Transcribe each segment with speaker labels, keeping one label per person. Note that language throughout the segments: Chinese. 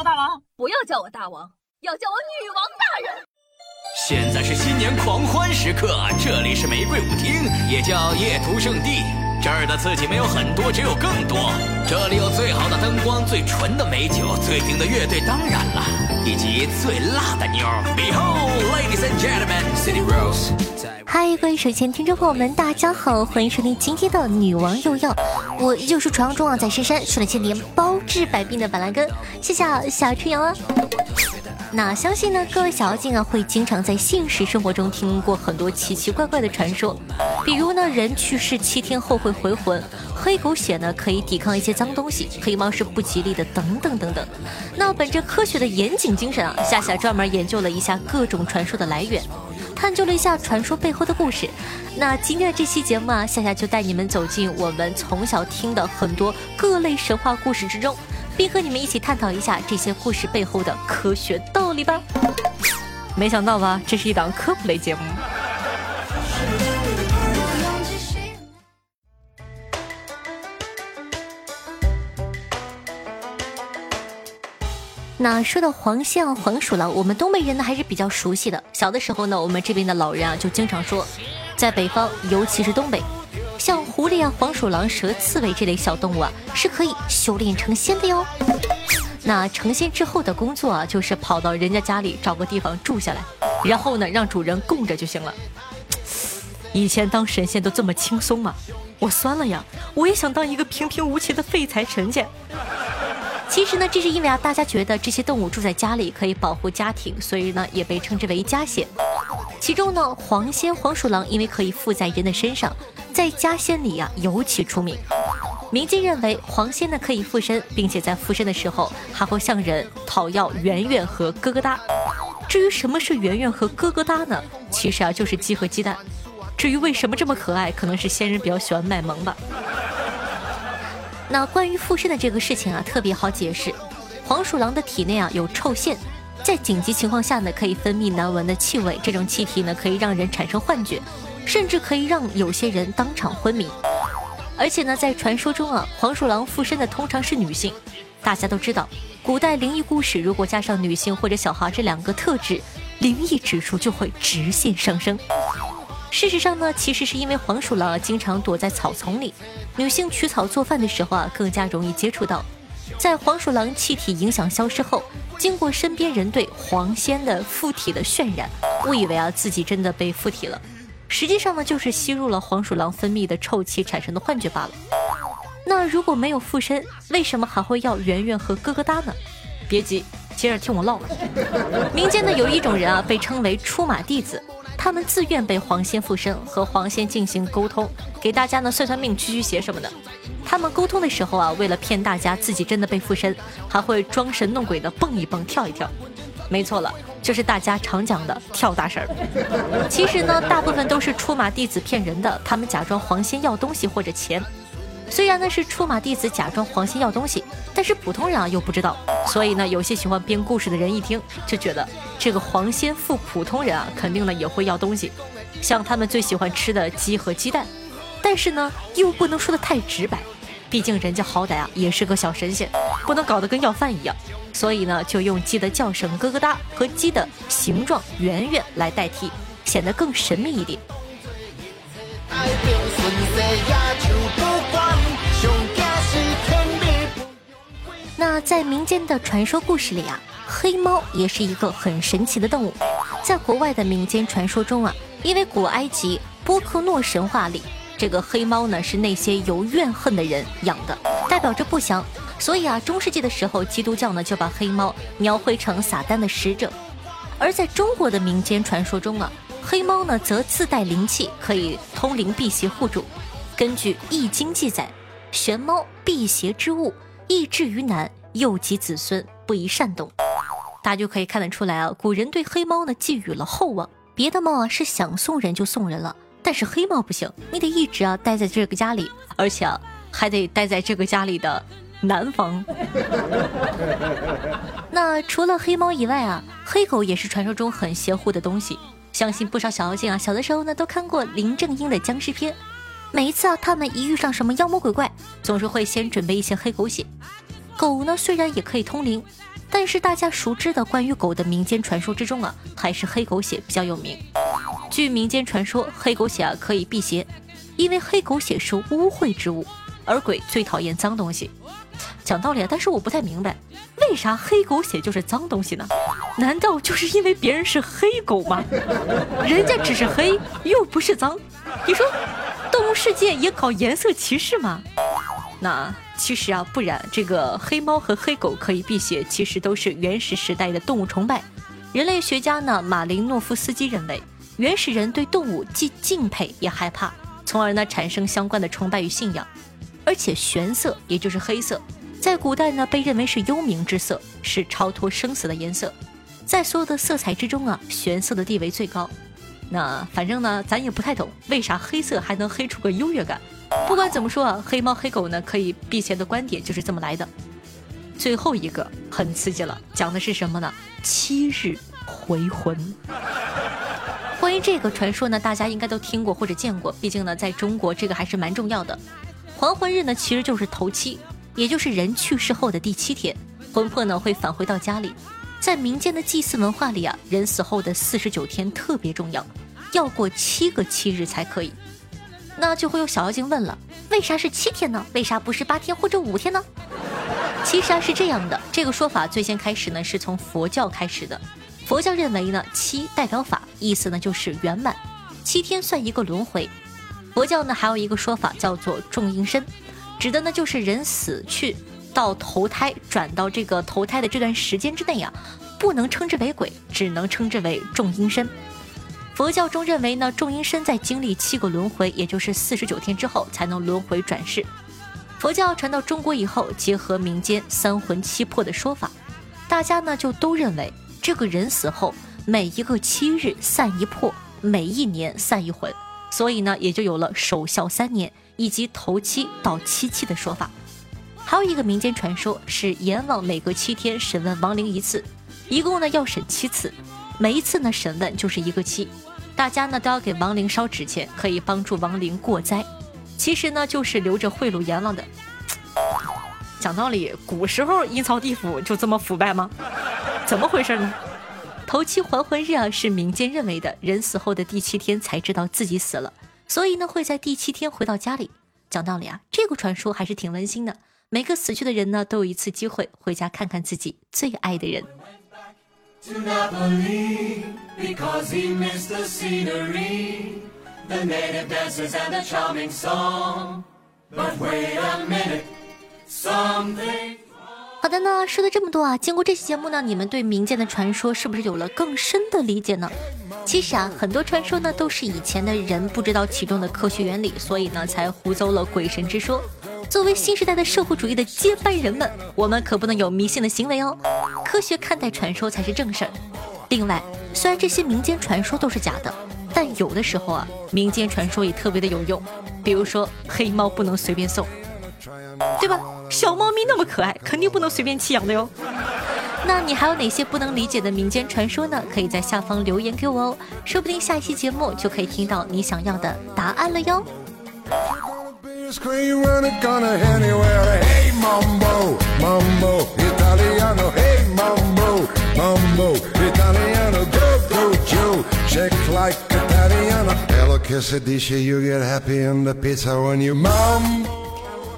Speaker 1: 大王，
Speaker 2: 不要叫我大王，要叫我女王大人。
Speaker 3: 现在是新年狂欢时刻，这里是玫瑰舞厅，也叫夜图圣地。这儿的刺激没有很多，只有更多。这里有最好的灯光、最纯的美酒、最顶的乐队，当然了，以及最辣的妞。Behold, ladies and gentlemen, City Rose。
Speaker 4: 嗨，各位手前听众朋友们，大家好，欢迎收听今天的女王又要。我依旧是传说中啊，在深山训了千年、包治百病的板蓝根。谢谢小春阳啊。那相信呢，各位小妖精啊，会经常在现实生活中听过很多奇奇怪怪的传说，比如呢，人去世七天后会回魂，黑狗血呢可以抵抗一些脏东西，黑猫是不吉利的，等等等等。那本着科学的严谨精神啊，夏夏专门研究了一下各种传说的来源，探究了一下传说背后的故事。那今天的这期节目啊，夏夏就带你们走进我们从小听的很多各类神话故事之中。并和你们一起探讨一下这些故事背后的科学道理吧。没想到吧，这是一档科普类节目。那说到黄象、黄鼠狼，我们东北人呢还是比较熟悉的。小的时候呢，我们这边的老人啊就经常说，在北方，尤其是东北。像狐狸啊、黄鼠狼、蛇、刺猬这类小动物啊，是可以修炼成仙的哟。那成仙之后的工作啊，就是跑到人家家里找个地方住下来，然后呢，让主人供着就行了。以前当神仙都这么轻松吗？我酸了呀！我也想当一个平平无奇的废柴神仙。其实呢，这是因为啊，大家觉得这些动物住在家里可以保护家庭，所以呢，也被称之为家仙。其中呢，黄仙、黄鼠狼因为可以附在人的身上。在家仙里呀，尤其出名。民间认为黄仙呢可以附身，并且在附身的时候还会向人讨要圆圆和咯咯哒。至于什么是圆圆和咯咯哒呢？其实啊就是鸡和鸡蛋。至于为什么这么可爱，可能是仙人比较喜欢卖萌吧。那关于附身的这个事情啊，特别好解释。黄鼠狼的体内啊有臭腺，在紧急情况下呢可以分泌难闻的气味，这种气体呢可以让人产生幻觉。甚至可以让有些人当场昏迷，而且呢，在传说中啊，黄鼠狼附身的通常是女性。大家都知道，古代灵异故事如果加上女性或者小孩这两个特质，灵异指数就会直线上升。事实上呢，其实是因为黄鼠狼经常躲在草丛里，女性取草做饭的时候啊，更加容易接触到。在黄鼠狼气体影响消失后，经过身边人对黄仙的附体的渲染，误以为啊自己真的被附体了。实际上呢，就是吸入了黄鼠狼分泌的臭气产生的幻觉罢了。那如果没有附身，为什么还会要圆圆和咯咯哒呢？别急，接着听我唠。民间呢有一种人啊，被称为出马弟子，他们自愿被黄仙附身，和黄仙进行沟通，给大家呢算算命、驱驱邪什么的。他们沟通的时候啊，为了骗大家自己真的被附身，还会装神弄鬼的蹦一蹦、跳一跳。没错了。就是大家常讲的跳大神儿，其实呢，大部分都是出马弟子骗人的。他们假装黄仙要东西或者钱，虽然呢是出马弟子假装黄仙要东西，但是普通人啊又不知道。所以呢，有些喜欢编故事的人一听就觉得这个黄仙附普通人啊，肯定呢也会要东西，像他们最喜欢吃的鸡和鸡蛋。但是呢，又不能说的太直白，毕竟人家好歹啊也是个小神仙，不能搞得跟要饭一样。所以呢，就用鸡的叫声咯咯哒和鸡的形状圆圆来代替，显得更神秘一点。那在民间的传说故事里啊，黑猫也是一个很神奇的动物。在国外的民间传说中啊，因为古埃及波克诺神话里，这个黑猫呢是那些有怨恨的人养的，代表着不祥。所以啊，中世纪的时候，基督教呢就把黑猫描绘成撒旦的使者。而在中国的民间传说中啊，黑猫呢则自带灵气，可以通灵辟邪护主。根据《易经》记载，玄猫辟邪之物，易至于难，诱及子孙，不宜擅动。大家就可以看得出来啊，古人对黑猫呢寄予了厚望。别的猫啊是想送人就送人了，但是黑猫不行，你得一直啊待在这个家里，而且啊还得待在这个家里的。南方。那除了黑猫以外啊，黑狗也是传说中很邪乎的东西。相信不少小妖精啊，小的时候呢都看过林正英的僵尸片。每一次啊，他们一遇上什么妖魔鬼怪，总是会先准备一些黑狗血。狗呢虽然也可以通灵，但是大家熟知的关于狗的民间传说之中啊，还是黑狗血比较有名。据民间传说，黑狗血啊可以辟邪，因为黑狗血是污秽之物，而鬼最讨厌脏东西。讲道理啊，但是我不太明白，为啥黑狗血就是脏东西呢？难道就是因为别人是黑狗吗？人家只是黑，又不是脏。你说，动物世界也搞颜色歧视吗？那其实啊，不然，这个黑猫和黑狗可以辟邪，其实都是原始时代的动物崇拜。人类学家呢，马林诺夫斯基认为，原始人对动物既敬佩也害怕，从而呢产生相关的崇拜与信仰。而且玄色，也就是黑色，在古代呢被认为是幽冥之色，是超脱生死的颜色。在所有的色彩之中啊，玄色的地位最高。那反正呢，咱也不太懂，为啥黑色还能黑出个优越感？不管怎么说啊，黑猫黑狗呢可以避邪的观点就是这么来的。最后一个很刺激了，讲的是什么呢？七日回魂。关于这个传说呢，大家应该都听过或者见过，毕竟呢，在中国这个还是蛮重要的。还魂日呢，其实就是头七，也就是人去世后的第七天，魂魄呢会返回到家里。在民间的祭祀文化里啊，人死后的四十九天特别重要，要过七个七日才可以。那就会有小妖精问了：为啥是七天呢？为啥不是八天或者五天呢？其实啊是这样的，这个说法最先开始呢是从佛教开始的。佛教认为呢七代表法，意思呢就是圆满，七天算一个轮回。佛教呢还有一个说法叫做重阴身，指的呢就是人死去到投胎转到这个投胎的这段时间之内呀，不能称之为鬼，只能称之为重阴身。佛教中认为呢，重阴身在经历七个轮回，也就是四十九天之后，才能轮回转世。佛教传到中国以后，结合民间三魂七魄的说法，大家呢就都认为，这个人死后每一个七日散一魄，每一年散一魂，所以呢也就有了守孝三年以及头七到七七的说法。还有一个民间传说是阎王每隔七天审问亡灵一次，一共呢要审七次。每一次呢审问就是一个期，大家呢都要给亡灵烧纸钱，可以帮助亡灵过灾。其实呢就是留着贿赂阎王的。讲道理，古时候阴曹地府就这么腐败吗？怎么回事呢？头七还魂日啊是民间认为的人死后的第七天才知道自己死了，所以呢会在第七天回到家里。讲道理啊，这个传说还是挺温馨的。每个死去的人呢都有一次机会回家看看自己最爱的人。To Napoli because he missed the scenery, the native dances and the charming song. But wait a minute, something. 好的呢，说了这么多啊，经过这期节目呢，你们对民间的传说是不是有了更深的理解呢？其实啊，很多传说呢都是以前的人不知道其中的科学原理，所以呢才胡诌了鬼神之说。作为新时代的社会主义的接班人们，我们可不能有迷信的行为哦，科学看待传说才是正事儿。另外，虽然这些民间传说都是假的，但有的时候啊，民间传说也特别的有用。比如说，黑猫不能随便送，对吧？小猫咪那么可爱，肯定不能随便弃养的哟。那你还有哪些不能理解的民间传说呢？可以在下方留言给我哦，说不定下一期节目就可以听到你想要的答案了哟。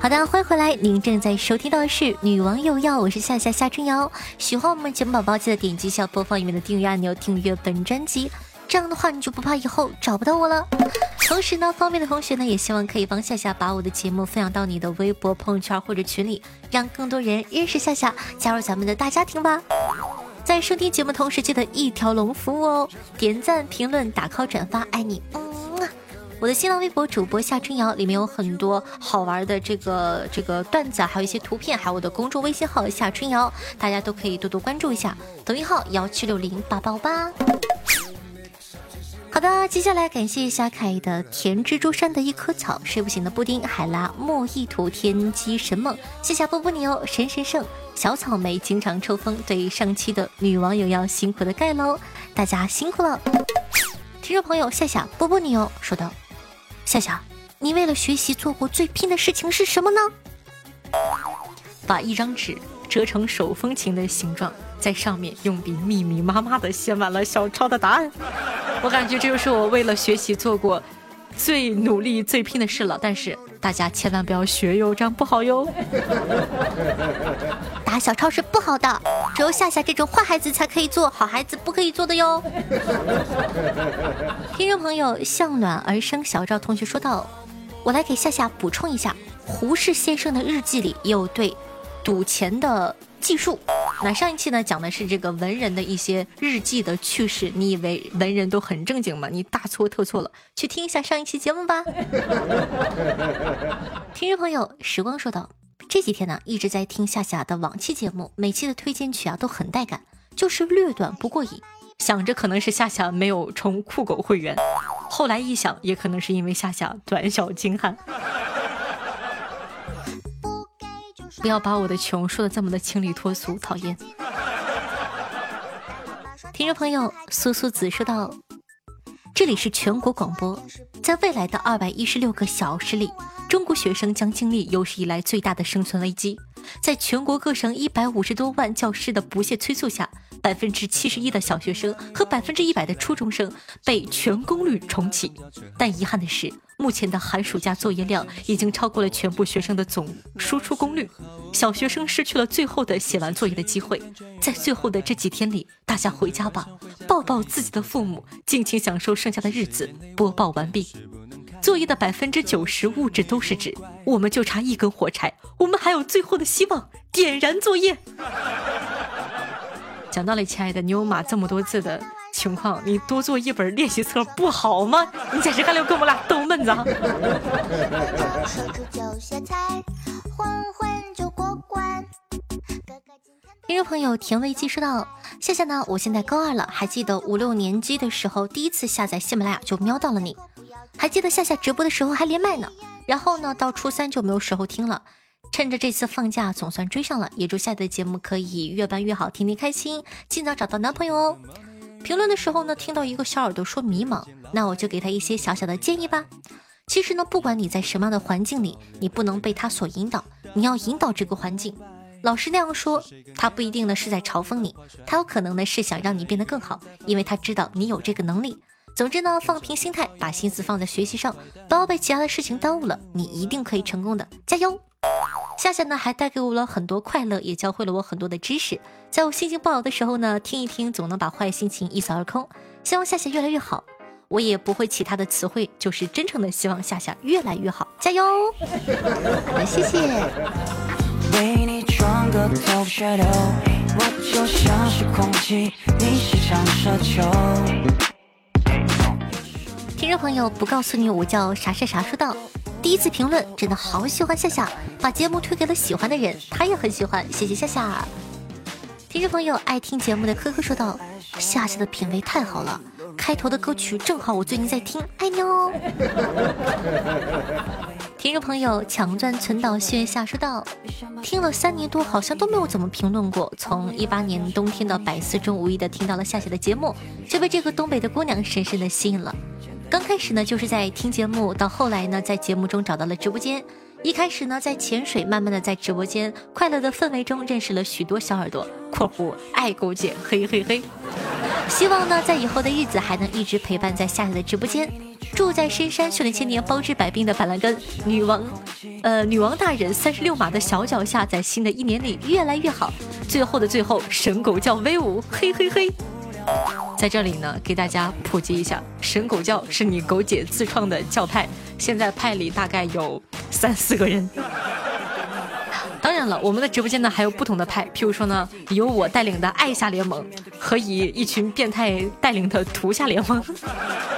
Speaker 4: 好的，欢迎回来！您正在收听到的是《女王有药》，我是夏夏夏春瑶。喜欢我们节目宝宝，记得点击一下播放里面的订阅按钮，订阅本专辑。这样的话，你就不怕以后找不到我了。同时呢，方便的同学呢，也希望可以帮夏夏把我的节目分享到你的微博、朋友圈或者群里，让更多人认识夏夏，加入咱们的大家庭吧。在收听节目同时，记得一条龙服务哦，点赞、评论、打 call、转发，爱你。嗯我的新浪微博主播夏春瑶里面有很多好玩的这个这个段子，还有一些图片，还有我的公众微信号夏春瑶，大家都可以多多关注一下。抖音号幺七六零八八八。好的，接下来感谢一下凯的甜蜘蛛山的一棵草，睡不醒的布丁，海拉莫意图天机神梦，谢谢波波你哦神神圣小草莓经常抽风，对上期的女网友要辛苦的盖喽，大家辛苦了。听众朋友夏夏波波你哦说道：夏夏，你为了学习做过最拼的事情是什么呢？把一张纸折成手风琴的形状，在上面用笔密密麻麻的写满了小抄的答案。我感觉这就是我为了学习做过最努力、最拼的事了。但是大家千万不要学哟，这样不好哟。打小抄是不好的，只有夏夏这种坏孩子才可以做，好孩子不可以做的哟。听众朋友向暖而生小赵同学说道：“我来给夏夏补充一下，胡适先生的日记里也有对赌钱的记述。那上一期呢讲的是这个文人的一些日记的趣事。你以为文人都很正经吗？你大错特错了，去听一下上一期节目吧。听众朋友时光说道：“这几天呢一直在听夏夏的往期节目，每期的推荐曲啊都很带感，就是略短不过瘾。想着可能是夏夏没有充酷狗会员，后来一想，也可能是因为夏夏短小精悍。”不要把我的穷说的这么的清丽脱俗，讨厌。听众朋友苏苏子说道：“这里是全国广播，在未来的二百一十六个小时里，中国学生将经历有史以来最大的生存危机。在全国各省一百五十多万教师的不懈催促下，百分之七十一的小学生和百分之一百的初中生被全功率重启。但遗憾的是。”目前的寒暑假作业量已经超过了全部学生的总输出功率，小学生失去了最后的写完作业的机会。在最后的这几天里，大家回家吧，抱抱自己的父母，尽情享受剩下的日子。播报完毕。作业的百分之九十物质都是纸，我们就差一根火柴，我们还有最后的希望，点燃作业。讲道理，亲爱的，你有码这么多字的。情况，你多做一本练习册不好吗？你简直还要跟我俩逗闷子。听众朋友甜味鸡说道：“夏夏呢？我现在高二了，还记得五六年级的时候，第一次下载喜马拉雅就瞄到了你，还记得夏夏直播的时候还连麦呢。然后呢，到初三就没有时候听了，趁着这次放假总算追上了，也祝下的节目可以越办越好，天天开心，尽早找到男朋友哦。”评论的时候呢，听到一个小耳朵说迷茫，那我就给他一些小小的建议吧。其实呢，不管你在什么样的环境里，你不能被他所引导，你要引导这个环境。老师那样说，他不一定呢是在嘲讽你，他有可能呢是想让你变得更好，因为他知道你有这个能力。总之呢，放平心态，把心思放在学习上，不要被其他的事情耽误了，你一定可以成功的，加油！夏夏呢，还带给我了很多快乐，也教会了我很多的知识。在我心情不好的时候呢，听一听，总能把坏心情一扫而空。希望夏夏越来越好，我也不会其他的词汇，就是真诚的希望夏夏越来越好，加油！好的，谢谢。听众朋友，不告诉你我叫啥啥啥，说道。第一次评论，真的好喜欢夏夏，把节目推给了喜欢的人，他也很喜欢，谢谢夏夏。听众朋友爱听节目的科科说道：“夏夏的品味太好了，开头的歌曲正好我最近在听，爱你哦。”听众朋友抢钻存档炫夏说道：“听了三年多，好像都没有怎么评论过。从一八年冬天的百思中，无意的听到了夏夏的节目，就被这个东北的姑娘深深的吸引了。”刚开始呢，就是在听节目，到后来呢，在节目中找到了直播间。一开始呢，在潜水，慢慢的在直播间快乐的氛围中认识了许多小耳朵（括弧爱勾姐，嘿嘿嘿）。希望呢，在以后的日子还能一直陪伴在夏夏的直播间。住在深山，修炼千年，包治百病的板蓝根女王，呃，女王大人三十六码的小脚下，在新的一年里越来越好。最后的最后，神狗叫威武，嘿嘿嘿。在这里呢，给大家普及一下，神狗教是你狗姐自创的教派，现在派里大概有三四个人。当然了，我们的直播间呢还有不同的派，譬如说呢，由我带领的爱夏联盟和以一群变态带领的屠夏联盟。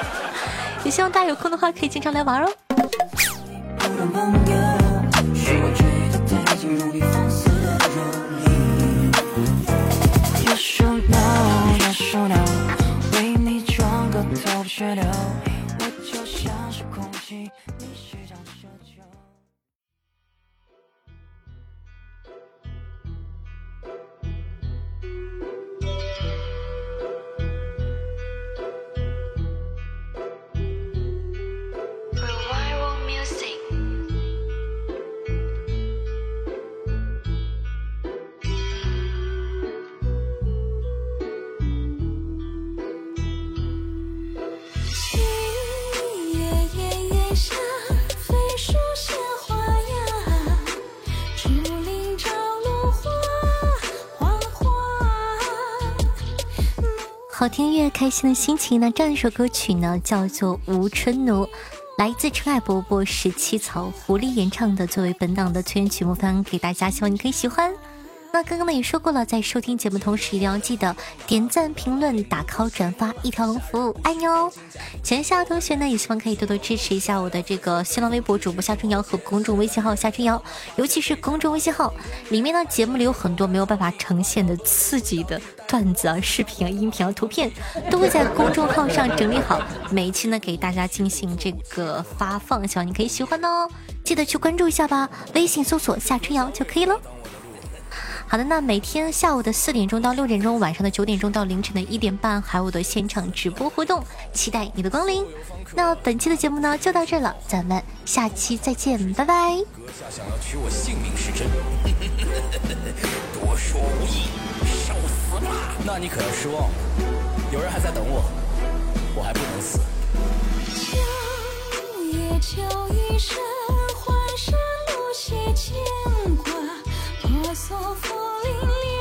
Speaker 4: 也希望大家有空的话可以经常来玩哦。个头好听越开心的心情那？这样一首歌曲呢，叫做《吴春奴》，来自陈爱伯伯十七草狐狸演唱的，作为本档的催眠曲目分享给大家，希望你可以喜欢。那刚刚呢也说过了，在收听节目同时，一定要记得点赞、评论、打 call、转发，一条龙服务，爱你哦！闲暇同学呢，也希望可以多多支持一下我的这个新浪微博主播夏春瑶和公众微信号夏春瑶，尤其是公众微信号里面呢，节目里有很多没有办法呈现的刺激的段子啊、视频啊、音频啊、图片，都会在公众号上整理好，每一期呢给大家进行这个发放，希望你可以喜欢哦，记得去关注一下吧，微信搜索夏春瑶就可以了。好的，那每天下午的四点钟到六点钟，晚上的九点钟到凌晨的一点半，还有我的现场直播活动，期待你的光临。那本期的节目呢就到这了，咱们下期再见，拜拜。阁下想要取我性命是真，多说无益，受死吧！那你可要失望了，有人还在等我，我还不能死。叫也叫一声，唤声路西牵挂，婆娑心里。